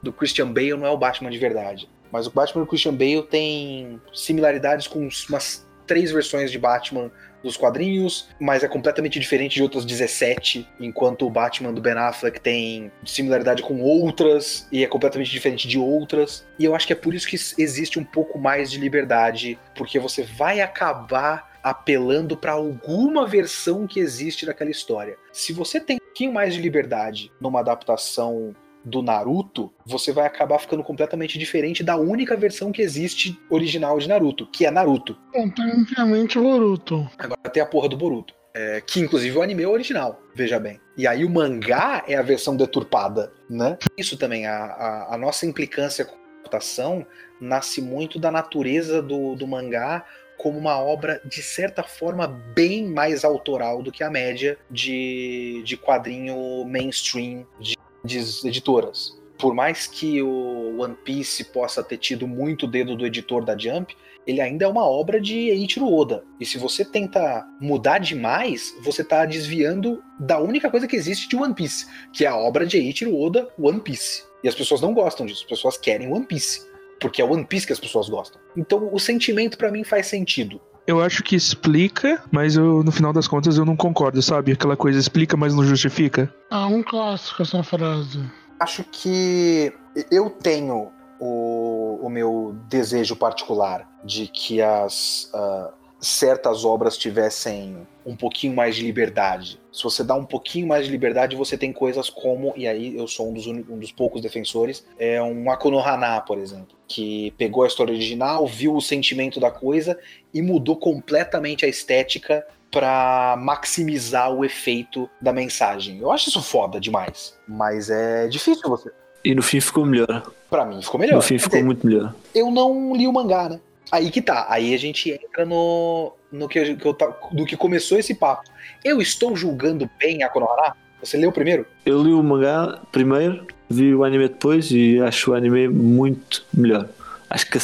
do Christian Bale não é o Batman de verdade. Mas o Batman do Christian Bale tem similaridades com umas três versões de Batman dos quadrinhos, mas é completamente diferente de outras 17, enquanto o Batman do Ben Affleck tem similaridade com outras e é completamente diferente de outras. E eu acho que é por isso que existe um pouco mais de liberdade, porque você vai acabar apelando para alguma versão que existe daquela história. Se você tem um pouquinho mais de liberdade numa adaptação do Naruto, você vai acabar ficando completamente diferente da única versão que existe original de Naruto, que é Naruto. Bom, tecnicamente Boruto. Agora tem a porra do Boruto. É, que inclusive o anime é original, veja bem. E aí o mangá é a versão deturpada, né? Isso também, a, a, a nossa implicância com a adaptação nasce muito da natureza do, do mangá como uma obra, de certa forma, bem mais autoral do que a média de, de quadrinho mainstream de, de editoras. Por mais que o One Piece possa ter tido muito dedo do editor da Jump, ele ainda é uma obra de Eiichiro Oda. E se você tenta mudar demais, você está desviando da única coisa que existe de One Piece, que é a obra de Eiichiro Oda, One Piece. E as pessoas não gostam disso, as pessoas querem One Piece porque é One Piece que as pessoas gostam. Então o sentimento para mim faz sentido. Eu acho que explica, mas eu, no final das contas eu não concordo, sabe? Aquela coisa explica, mas não justifica. Ah, um clássico essa frase. Acho que eu tenho o, o meu desejo particular de que as uh, certas obras tivessem um pouquinho mais de liberdade. Se você dá um pouquinho mais de liberdade, você tem coisas como, e aí eu sou um dos, um dos poucos defensores, é um Akonohana, por exemplo, que pegou a história original, viu o sentimento da coisa e mudou completamente a estética para maximizar o efeito da mensagem. Eu acho isso foda demais, mas é difícil você. E no fim ficou melhor. Para mim ficou melhor. No fim ficou muito melhor. Eu não li o mangá, né? Aí que tá. Aí a gente entra no, no que, que eu, do que começou esse papo. Eu estou julgando bem a Konohara? Você leu primeiro? Eu li o mangá primeiro, vi o anime depois e acho o anime muito melhor. Acho que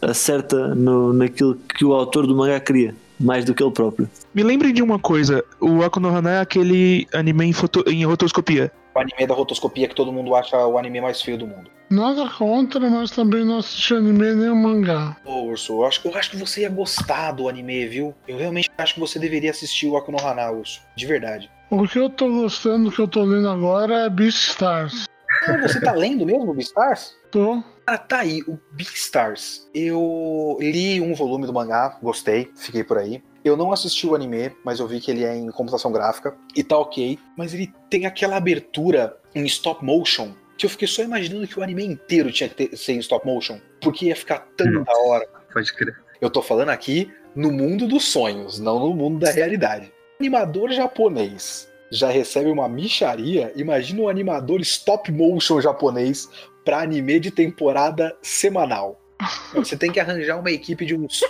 acerta no, naquilo que o autor do mangá queria, mais do que ele próprio. Me lembrem de uma coisa: o Akonohana é aquele anime em, foto, em rotoscopia. O anime da rotoscopia que todo mundo acha o anime mais feio do mundo. Nada contra, mas também não assisti anime nem o mangá. Ô, Urso, eu acho, eu acho que você ia gostar do anime, viu? Eu realmente acho que você deveria assistir o Akunohana, Urso. De verdade. O que eu tô gostando, que eu tô lendo agora é Beastars. Ah, você tá lendo mesmo Beastars? Tô. Ah, tá aí, o Beastars. Eu li um volume do mangá, gostei, fiquei por aí. Eu não assisti o anime, mas eu vi que ele é em computação gráfica e tá ok. Mas ele tem aquela abertura em stop motion que eu fiquei só imaginando que o anime inteiro tinha que ter, ser em stop motion, porque ia ficar tão Nossa, da hora. Pode crer. Eu tô falando aqui no mundo dos sonhos, não no mundo da realidade. Animador japonês já recebe uma micharia, imagina um animador stop motion japonês para anime de temporada semanal. Você tem que arranjar uma equipe de uns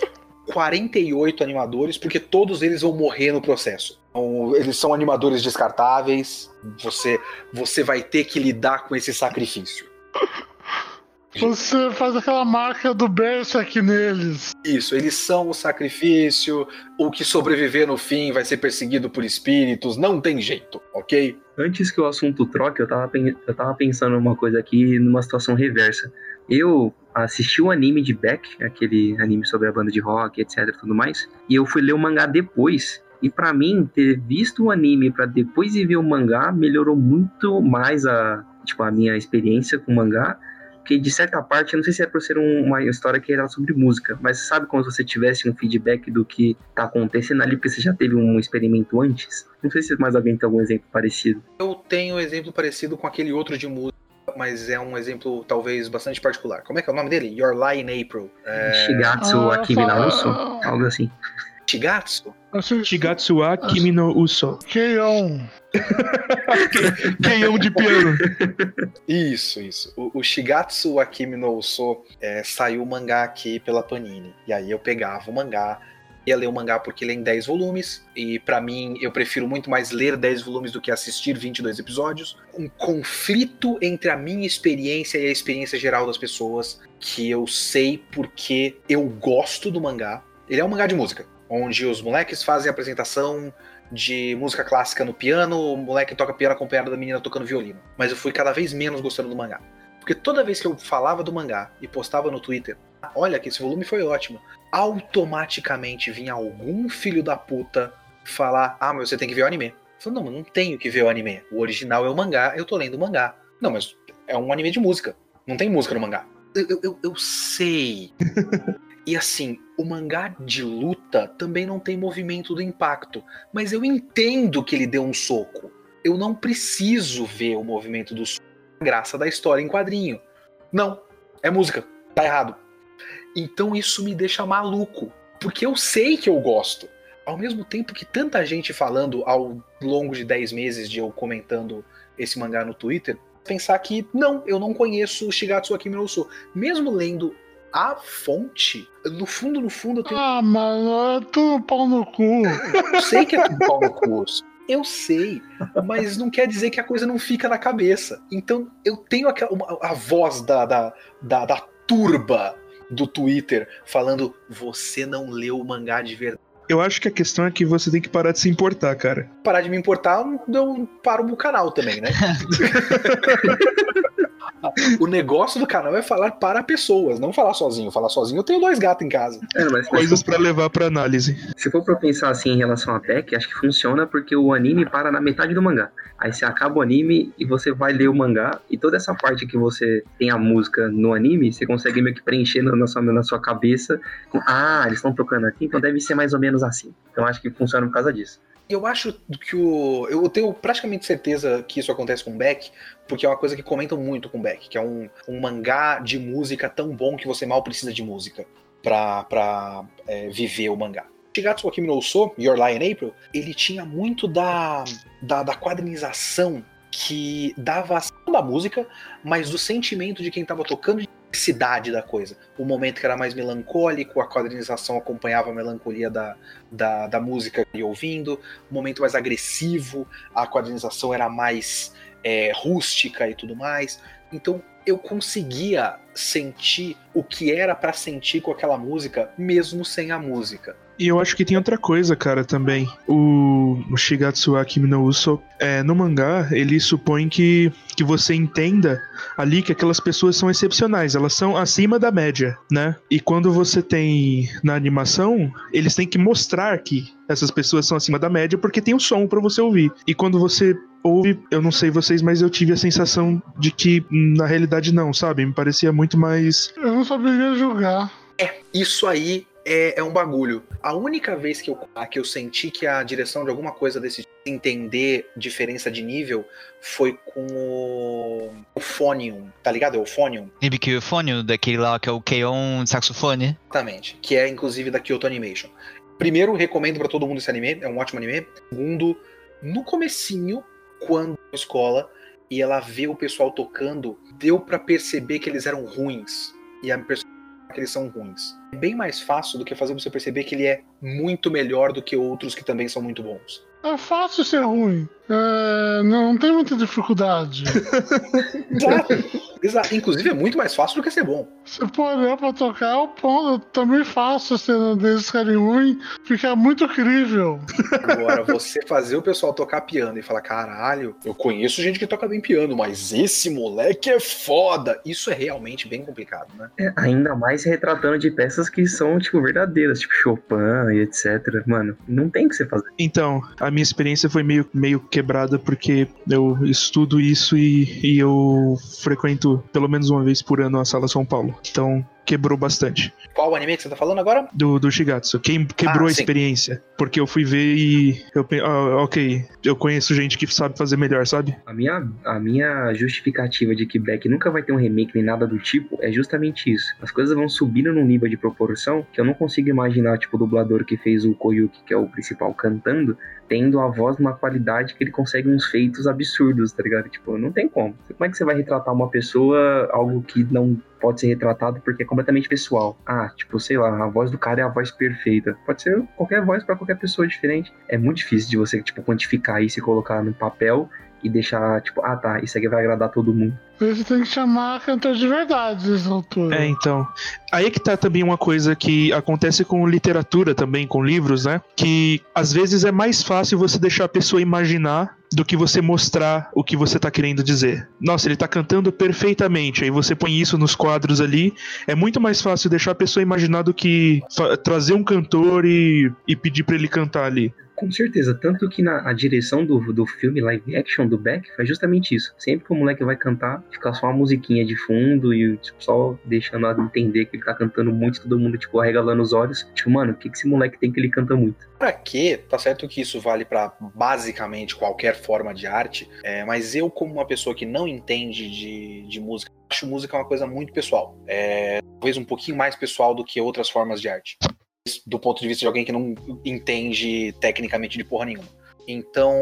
48 animadores, porque todos eles vão morrer no processo. Então, eles são animadores descartáveis, você, você vai ter que lidar com esse sacrifício. Você faz aquela marca do Berserk neles. Isso, eles são o sacrifício, o que sobreviver no fim vai ser perseguido por espíritos, não tem jeito, ok? Antes que o assunto troque, eu tava, eu tava pensando uma coisa aqui, numa situação reversa. Eu assisti o anime de Beck, aquele anime sobre a banda de rock, etc, tudo mais, e eu fui ler o mangá depois. E para mim, ter visto o anime para depois ir ver o mangá melhorou muito mais a, tipo, a minha experiência com o mangá. Porque de certa parte, eu não sei se é por ser um, uma história que era sobre música, mas sabe como se você tivesse um feedback do que tá acontecendo ali, porque você já teve um experimento antes? Não sei se mais alguém tem algum exemplo parecido. Eu tenho um exemplo parecido com aquele outro de música mas é um exemplo talvez bastante particular. Como é que é o nome dele? Your Lie in April. É... Shigatsu ah, Akimi no Uso, algo assim. Shigatsu? Shigatsu Akimi no Uso. Keion. Keion de piano. Isso, isso. O, o Shigatsu Akimi no Uso é, saiu o mangá aqui pela Panini. E aí eu pegava o mangá, ia ler o mangá porque ele é em 10 volumes, e para mim eu prefiro muito mais ler 10 volumes do que assistir 22 episódios. Um conflito entre a minha experiência e a experiência geral das pessoas, que eu sei porque eu gosto do mangá. Ele é um mangá de música, onde os moleques fazem apresentação de música clássica no piano, o moleque toca piano acompanhado da menina tocando violino. Mas eu fui cada vez menos gostando do mangá. Porque toda vez que eu falava do mangá e postava no Twitter, olha que esse volume foi ótimo, automaticamente vinha algum filho da puta falar: Ah, mas você tem que ver o anime. Eu não, mas não tenho que ver o anime. O original é o mangá, eu tô lendo o mangá. Não, mas é um anime de música. Não tem música no mangá. Eu, eu, eu sei. E assim, o mangá de luta também não tem movimento do impacto, mas eu entendo que ele deu um soco. Eu não preciso ver o movimento do soco, graça da história em quadrinho. Não, é música, tá errado. Então isso me deixa maluco, porque eu sei que eu gosto. Ao mesmo tempo que tanta gente falando ao longo de 10 meses de eu comentando esse mangá no Twitter, pensar que não, eu não conheço Shigatsu Akimi no Uso. Mesmo lendo a fonte, no fundo, no fundo, eu tenho. Ah, mano, é tudo pau no cu. Eu sei que é tudo pau no cu. Eu sei, mas não quer dizer que a coisa não fica na cabeça. Então eu tenho aquela, uma, a voz da, da, da, da turba do Twitter falando: você não leu o mangá de verdade. Eu acho que a questão é que você tem que parar de se importar, cara. Parar de me importar, eu paro o canal também, né? o negócio do canal é falar para pessoas, não falar sozinho. Falar sozinho, eu tenho dois gatos em casa. É, mas Coisas pra levar pra análise. se for pra pensar assim em relação a Tech, acho que funciona porque o anime para na metade do mangá. Aí você acaba o anime e você vai ler o mangá, e toda essa parte que você tem a música no anime, você consegue meio que preencher na sua, na sua cabeça. Com, ah, eles estão tocando aqui, então deve ser mais ou menos assim. Então acho que funciona por causa disso. Eu acho que o. Eu tenho praticamente certeza que isso acontece com o Beck, porque é uma coisa que comentam muito com Beck, que é um, um mangá de música tão bom que você mal precisa de música pra, pra é, viver o mangá. Shigatsu Akimi no Uso, Your Lie in April, ele tinha muito da, da, da quadrinização que dava ação da música, mas do sentimento de quem tava tocando e da intensidade da coisa. O momento que era mais melancólico, a quadrinização acompanhava a melancolia da, da, da música e ouvindo. O momento mais agressivo, a quadrinização era mais é, rústica e tudo mais. Então eu conseguia sentir o que era pra sentir com aquela música, mesmo sem a música. E eu acho que tem outra coisa, cara, também. O, Shigatsu Akimi no Uso, é, no mangá, ele supõe que, que você entenda ali que aquelas pessoas são excepcionais, elas são acima da média, né? E quando você tem na animação, eles têm que mostrar que essas pessoas são acima da média porque tem o som pra você ouvir. E quando você ouve, eu não sei vocês, mas eu tive a sensação de que na realidade não, sabe? Me parecia muito mais Eu não saberia julgar. É, isso aí é, é um bagulho. A única vez que eu, que eu senti que a direção de alguma coisa desse entender diferença de nível foi com o, o Phonium, tá ligado? É o Phonium, Hibiki Euphonio, daquele lá que é o Keion de saxofone. exatamente. Que é inclusive da Kyoto Animation. Primeiro, recomendo pra todo mundo esse anime, é um ótimo anime. Segundo, no comecinho, quando a escola e ela vê o pessoal tocando, deu pra perceber que eles eram ruins. E a pessoa que eles são ruins. É bem mais fácil do que fazer você perceber que ele é muito melhor do que outros que também são muito bons. É fácil ser ruim. É, não tem muita dificuldade. Exato. Inclusive é muito mais fácil do que ser bom. Se for eu pra tocar, eu ponto. Também faço a cena deles ficarem ruim, fica muito crível. Agora, você fazer o pessoal tocar piano e falar, caralho, eu conheço gente que toca bem piano, mas esse moleque é foda. Isso é realmente bem complicado, né? É, ainda mais retratando de peças que são, tipo, verdadeiras, tipo Chopin e etc. Mano, não tem o que você fazer. Então, a minha experiência foi meio, meio quebrada porque eu estudo isso e, e eu frequento pelo menos uma vez por ano a Sala São Paulo. Então, quebrou bastante. Qual anime que você tá falando agora? Do, do Shigatsu. Quem quebrou Ah, a sim. experiência. Porque eu fui ver e eu ah, ok, eu conheço gente que sabe fazer melhor, sabe? A minha, a minha justificativa de que Beck nunca vai ter um remake nem nada do tipo é justamente isso. As coisas vão subindo num nível de proporção que eu não consigo imaginar, tipo, o dublador que fez o Koyuki, que é o principal, cantando, tendo a voz numa qualidade que ele consegue uns feitos absurdos, tá ligado? Tipo, não tem como. Como é que você vai retratar uma pessoa, algo que não pode ser retratado porque é completamente pessoal? Ah, tipo, sei lá, a voz do cara é a voz perfeita. Pode ser qualquer voz pra qualquer pessoa diferente. É muito difícil de você, tipo, quantificar isso e colocar no papel e deixar, tipo, ah tá, isso aqui vai agradar todo mundo. Você tem que chamar cantor de verdade nessa altura. É, então. Aí é que tá também uma coisa que acontece com literatura também, com livros, né? Que às vezes é mais fácil você deixar a pessoa imaginar do que você mostrar o que você tá querendo dizer. Nossa, ele tá cantando perfeitamente. Aí você põe isso nos quadros ali. É muito mais fácil deixar a pessoa imaginar do que trazer um cantor e, e pedir pra ele cantar ali. Com certeza, tanto que na a direção do, do filme live action do Beck faz justamente isso. Sempre que o moleque vai cantar, fica só uma musiquinha de fundo e tipo, só deixando a entender que ele tá cantando muito, todo mundo tipo arregalando os olhos. Tipo, mano, o que, que esse moleque tem que ele canta muito? Pra quê? Tá certo que isso vale pra basicamente qualquer forma de arte, é, mas eu, como uma pessoa que não entende de, de música, acho música uma coisa muito pessoal. É, talvez um pouquinho mais pessoal do que outras formas de arte. Do ponto de vista de alguém que não entende tecnicamente de porra nenhuma. Então,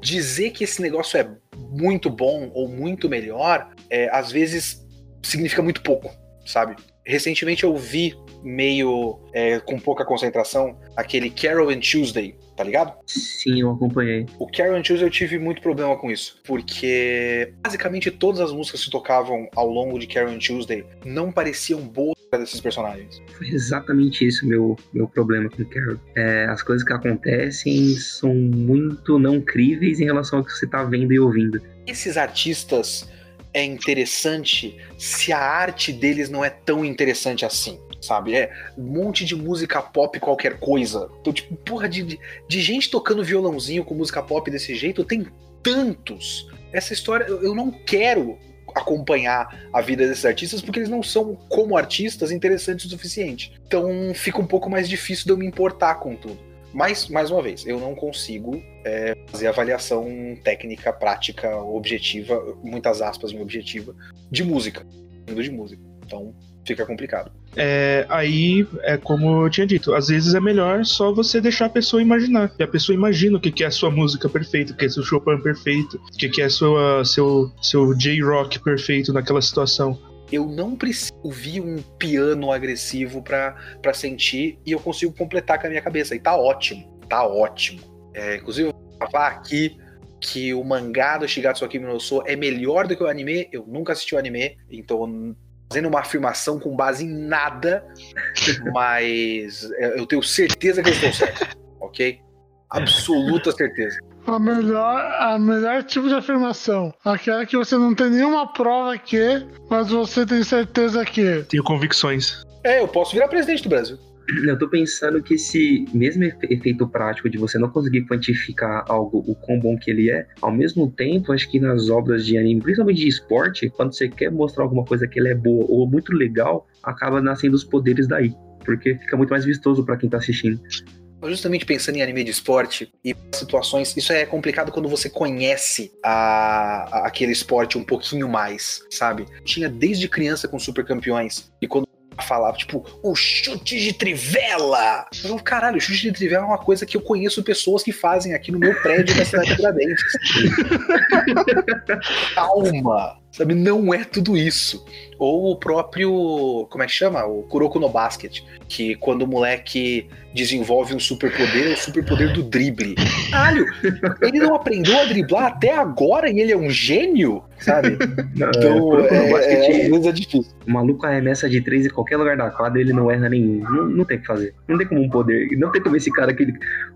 dizer que esse negócio é muito bom ou muito melhor, é, às vezes significa muito pouco, sabe? Recentemente eu vi, meio é, com pouca concentração, aquele Carol and Tuesday, tá ligado? Sim, eu acompanhei. O and Tuesday eu tive muito problema com isso, porque basicamente todas as músicas que tocavam ao longo de Carol and Tuesday não pareciam boas desses personagens. Foi exatamente isso meu meu problema com o Carol. É, as coisas que acontecem são muito não críveis em relação ao que você tá vendo e ouvindo. Esses artistas é interessante se a arte deles não é tão interessante assim, sabe? É um monte de música pop qualquer coisa. Então, tipo, porra, de, de, gente tocando violãozinho com música pop desse jeito, tem tantos. Essa história, eu não quero acompanhar a vida desses artistas porque eles não são, como artistas, interessantes o suficiente. Então fica um pouco mais difícil de eu me importar com tudo. Mas, mais uma vez, eu não consigo é, fazer avaliação técnica, prática, objetiva, muitas aspas, minha objetiva, de música. De música. Então fica complicado. É, aí é como eu tinha dito, às vezes é melhor só você deixar a pessoa imaginar. E a pessoa imagina o que que é a sua música perfeita, o que é seu Chopin perfeito, o que que é sua, seu, seu J-Rock perfeito naquela situação. Eu não preciso ouvir um piano agressivo pra pra sentir e eu consigo completar com a minha cabeça. E tá ótimo, tá ótimo. É, inclusive, eu vou falar aqui que o mangá do Shigatsu Akimi no Sou é melhor do que o anime. Eu nunca assisti o anime, então fazendo uma afirmação com base em nada, mas eu tenho certeza que eu estou certo, ok? Absoluta certeza. A melhor, a melhor tipo de afirmação. Aquela que você não tem nenhuma prova que, mas você tem certeza que. Tenho convicções. É, eu posso virar presidente do Brasil. Eu tô pensando que esse mesmo efe- efeito prático de você não conseguir quantificar algo, o quão bom que ele é, ao mesmo tempo, acho que nas obras de anime, principalmente de esporte, quando você quer mostrar alguma coisa que ela é boa ou muito legal, acaba nascendo os poderes daí. Porque fica muito mais vistoso pra quem tá assistindo. Justamente pensando em anime de esporte e situações, isso é complicado quando você conhece a, a- aquele esporte um pouquinho mais, sabe? Tinha desde criança com super campeões e quando falava, tipo, o chute de trivela. Eu falo, caralho, o chute de trivela é uma coisa que eu conheço pessoas que fazem aqui no meu prédio da cidade de Tiradentes. Calma, sabe? Não é tudo isso. Ou o próprio, como é que chama? O Kuroko no Basket, que quando o moleque desenvolve um superpoder, é o superpoder do drible. Caralho, ele não aprendeu a driblar até agora e ele é um gênio, sabe? Não, Então, é, no basquete, é, às vezes é difícil. O maluco arremessa de três em qualquer lugar da quadra, ele não erra nenhum. Não, não tem o que fazer. Não tem como um poder. Não tem como esse cara que.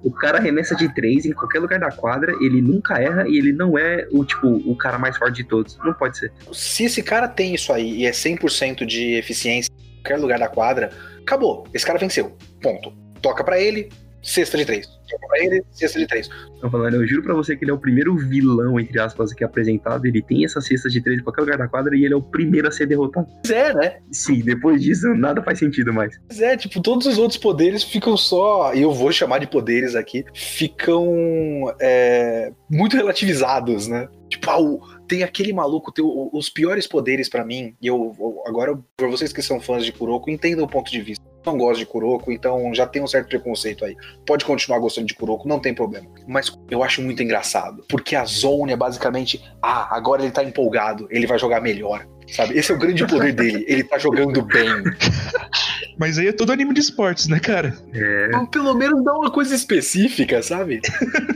O cara arremessa de três em qualquer lugar da quadra, ele nunca erra e ele não é o tipo o cara mais forte de todos. Não pode ser. Se esse cara tem isso aí e é 100% de eficiência em qualquer lugar da quadra, acabou. Esse cara venceu. Ponto. Toca pra ele, cesta de três. Toca pra ele, cesta de três. Tô falando, eu juro pra você que ele é o primeiro vilão, entre aspas, que é apresentado. Ele tem essa cesta de três em qualquer lugar da quadra e ele é o primeiro a ser derrotado. Pois é, né? Sim, depois disso, nada faz sentido mais. Pois é, tipo, todos os outros poderes ficam só, e eu vou chamar de poderes aqui, ficam é, muito relativizados, né? Tipo, ah, o- tem aquele maluco, tem o- os piores poderes pra mim, e eu, eu- agora, pra vocês que são fãs de Kuroko, entendam o ponto de vista. Não gosto de Kuroko, então já tem um certo preconceito aí. Pode continuar gostando de Kuroko, não tem problema. Mas eu acho muito engraçado, porque a Zone é basicamente, ah, agora ele tá empolgado, ele vai jogar melhor. Sabe? Esse é o grande poder dele. Ele tá jogando bem. Mas aí é todo anime de esportes, né, cara? É, Então, pelo menos dá uma coisa específica, sabe?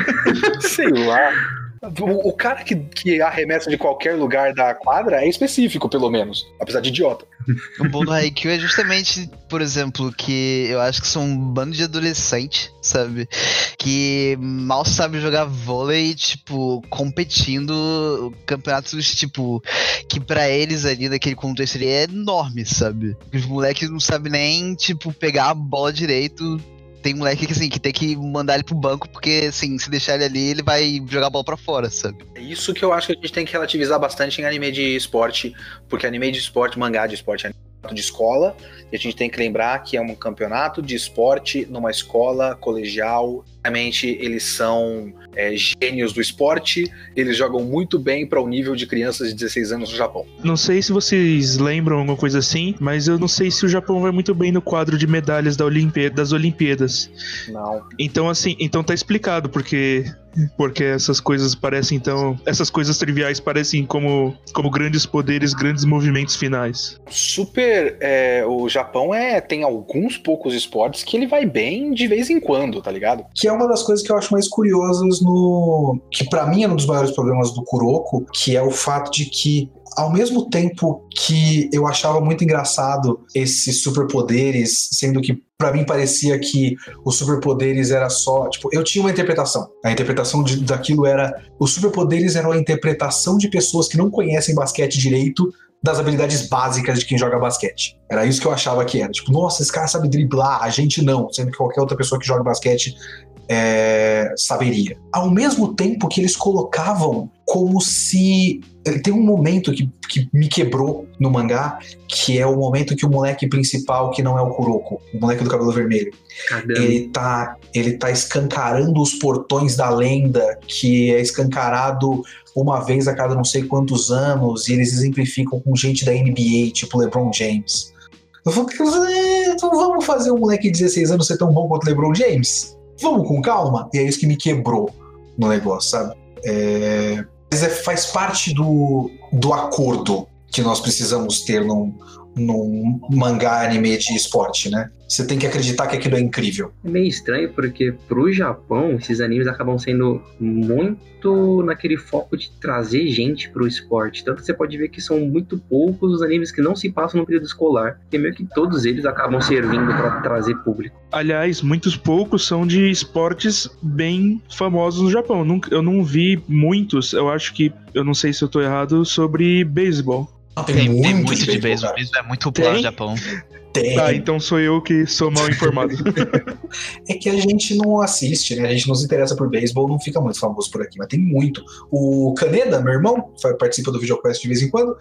Sei lá. O, o cara que, que arremessa de qualquer lugar da quadra é específico, pelo menos. Apesar de idiota. O bom do Haikyuu é justamente, por exemplo, que eu acho que são um bando de adolescente, sabe? Que mal sabe jogar vôlei, tipo, competindo campeonatos, tipo, que pra eles ali naquele contexto ali é enorme, sabe? Os moleques não sabem nem, tipo, pegar a bola direito, tem moleque que, assim, que tem que mandar ele pro banco, porque, assim, se deixar ele ali, ele vai jogar a bola pra fora, sabe? É isso que eu acho que a gente tem que relativizar bastante em anime de esporte, porque anime de esporte, mangá de esporte, é de escola, e a gente tem que lembrar que é um campeonato de esporte numa escola colegial. Realmente eles são é, gênios do esporte, eles jogam muito bem para o nível de crianças de 16 anos no Japão. Não sei se vocês lembram alguma coisa assim, mas eu não sei se o Japão vai muito bem no quadro de medalhas da Olimpí das Olimpíadas. Não. Então, assim, então tá explicado, porque porque essas coisas parecem então essas coisas triviais parecem como como grandes poderes grandes movimentos finais Super. é, o Japão é tem alguns poucos esportes que ele vai bem de vez em quando, tá ligado? que é uma das coisas que eu acho mais curiosas no que pra mim é um dos maiores problemas do Kuroko, que é o fato de que ao mesmo tempo que eu achava muito engraçado esses superpoderes, sendo que pra mim parecia que os superpoderes era só, tipo, eu tinha uma interpretação. A interpretação de- daquilo era os superpoderes eram a interpretação de pessoas que não conhecem basquete direito das habilidades básicas de quem joga basquete. Era isso que eu achava que era. Tipo, nossa, esse cara sabe driblar, a gente não, sendo que qualquer outra pessoa que joga basquete é, saberia. Ao mesmo tempo que eles colocavam como se. Tem um momento que, que me quebrou no mangá, que é o momento que o moleque principal, que não é o Kuroko, o moleque do cabelo vermelho, ele tá, ele tá escancarando os portões da lenda, que é escancarado uma vez a cada não sei quantos anos, e eles exemplificam com gente da NBA, tipo LeBron James. Eu falo, "É, então vamos fazer um moleque de 16 anos ser tão bom quanto LeBron James? Vamos com calma? E é isso que me quebrou no negócio, sabe? É, mas é- faz parte do, do acordo que nós precisamos ter num, num mangá anime de esporte, né? Você tem que acreditar que aquilo é incrível. É meio estranho porque pro Japão esses animes acabam sendo muito naquele foco de trazer gente pro esporte. Tanto que você pode ver que são muito poucos os animes que não se passam no período escolar, porque meio que todos eles acabam servindo para trazer público. aliás muitos poucos são de esportes bem famosos no Japão eu não vi muitos eu acho que eu não sei se eu tô errado sobre beisebol Tem, tem muito, muito de beisebol. Beisebol é muito popular no Japão. Tem. ah então sou eu que sou mal informado É que a gente não assiste, né? A gente não se interessa por beisebol, não fica muito famoso por aqui, mas tem muito. O Caneda, meu irmão, participa do VideoQuest de vez em quando.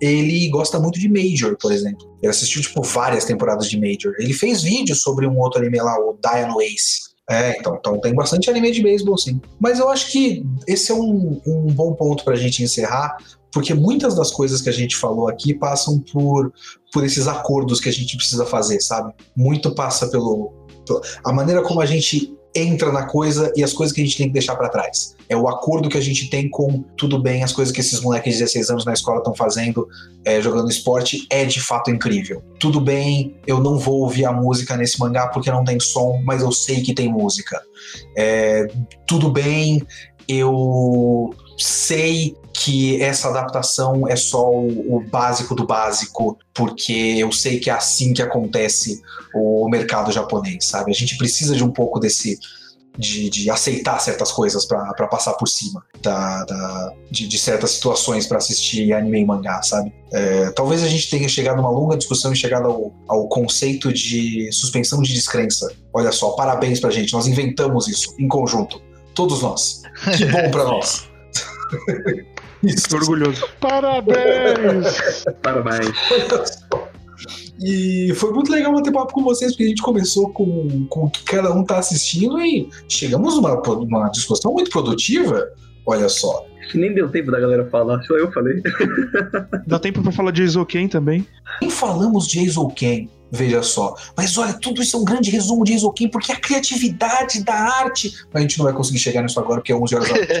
Ele gosta muito de Major, por exemplo. Ele assistiu, tipo, várias temporadas de Major. Ele fez vídeo sobre um outro anime lá, o Dino Ace. É, então, então tem bastante anime de beisebol, sim. Mas eu acho que esse é um, um bom ponto pra gente encerrar, porque muitas das coisas que a gente falou aqui passam por, por esses acordos que a gente precisa fazer, sabe? Muito passa pelo, pelo- a maneira como a gente entra na coisa e as coisas que a gente tem que deixar pra trás. É o acordo que a gente tem com tudo bem, as coisas que esses moleques de 16 anos na escola estão fazendo, é, jogando esporte, é de fato incrível. Tudo bem, eu não vou ouvir a música nesse mangá porque não tem som, mas eu sei que tem música. É, tudo bem, eu sei que essa adaptação é só o, o básico do básico, porque eu sei que é assim que acontece o mercado japonês, sabe? A gente precisa de um pouco desse. De, de aceitar certas coisas para passar por cima da, da- de, de certas situações para assistir anime e mangá, sabe? É, talvez a gente tenha chegado numa longa discussão e chegado ao, ao conceito de suspensão de descrença. Olha só, parabéns pra gente, nós inventamos isso em conjunto. Todos nós. Que bom pra nós. Isso. Tô orgulhoso Parabéns! Parabéns. E foi muito legal bater papo com vocês, porque a gente começou com, com o que cada um tá assistindo e chegamos numa, numa discussão muito produtiva. Olha só. Acho que nem deu tempo da galera falar, só eu falei. dá tempo pra falar de Isoken também Nem falamos de Ken, veja só. Mas olha, tudo isso é um grande resumo de Ken, porque a criatividade da arte. Mas a gente não vai conseguir chegar nisso agora, porque é 11 horas da noite.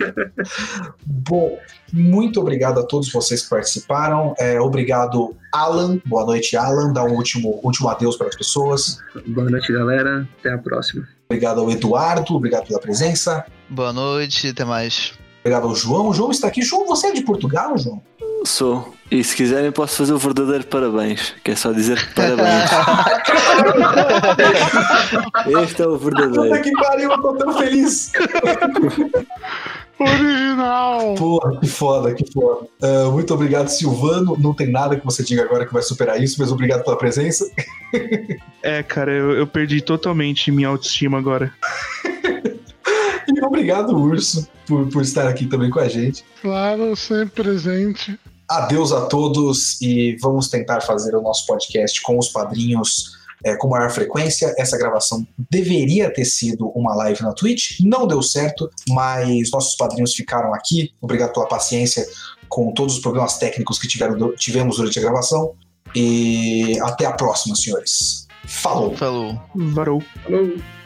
Bom, muito obrigado a todos vocês que participaram. É, obrigado, Alan. Boa noite, Alan. Dá um último, último adeus para as pessoas. Boa noite, galera. Até a próxima. Obrigado ao Eduardo, obrigado pela presença. Boa noite, até mais. Obrigado ao João. O João está aqui. João, você é de Portugal, João? Sou. E se quiserem, posso fazer o verdadeiro parabéns, que é só dizer parabéns. este é o Puta verdadeiro. que pariu, eu tô tão feliz. Original! Porra, que foda, que foda. Uh, muito obrigado, Silvano. Não tem nada que você diga agora que vai superar isso, mas obrigado pela presença. É, cara, eu, eu perdi totalmente minha autoestima agora. e obrigado, Urso, por, por estar aqui também com a gente. Claro, sempre presente. Adeus a todos e vamos tentar fazer o nosso podcast com os padrinhos é, com maior frequência. Essa gravação deveria ter sido uma live na Twitch, não deu certo, mas nossos padrinhos ficaram aqui. Obrigado pela paciência com todos os problemas técnicos que tiveram, tivemos durante a gravação. E até a próxima, senhores. Falou. Falou. Varou. Falou.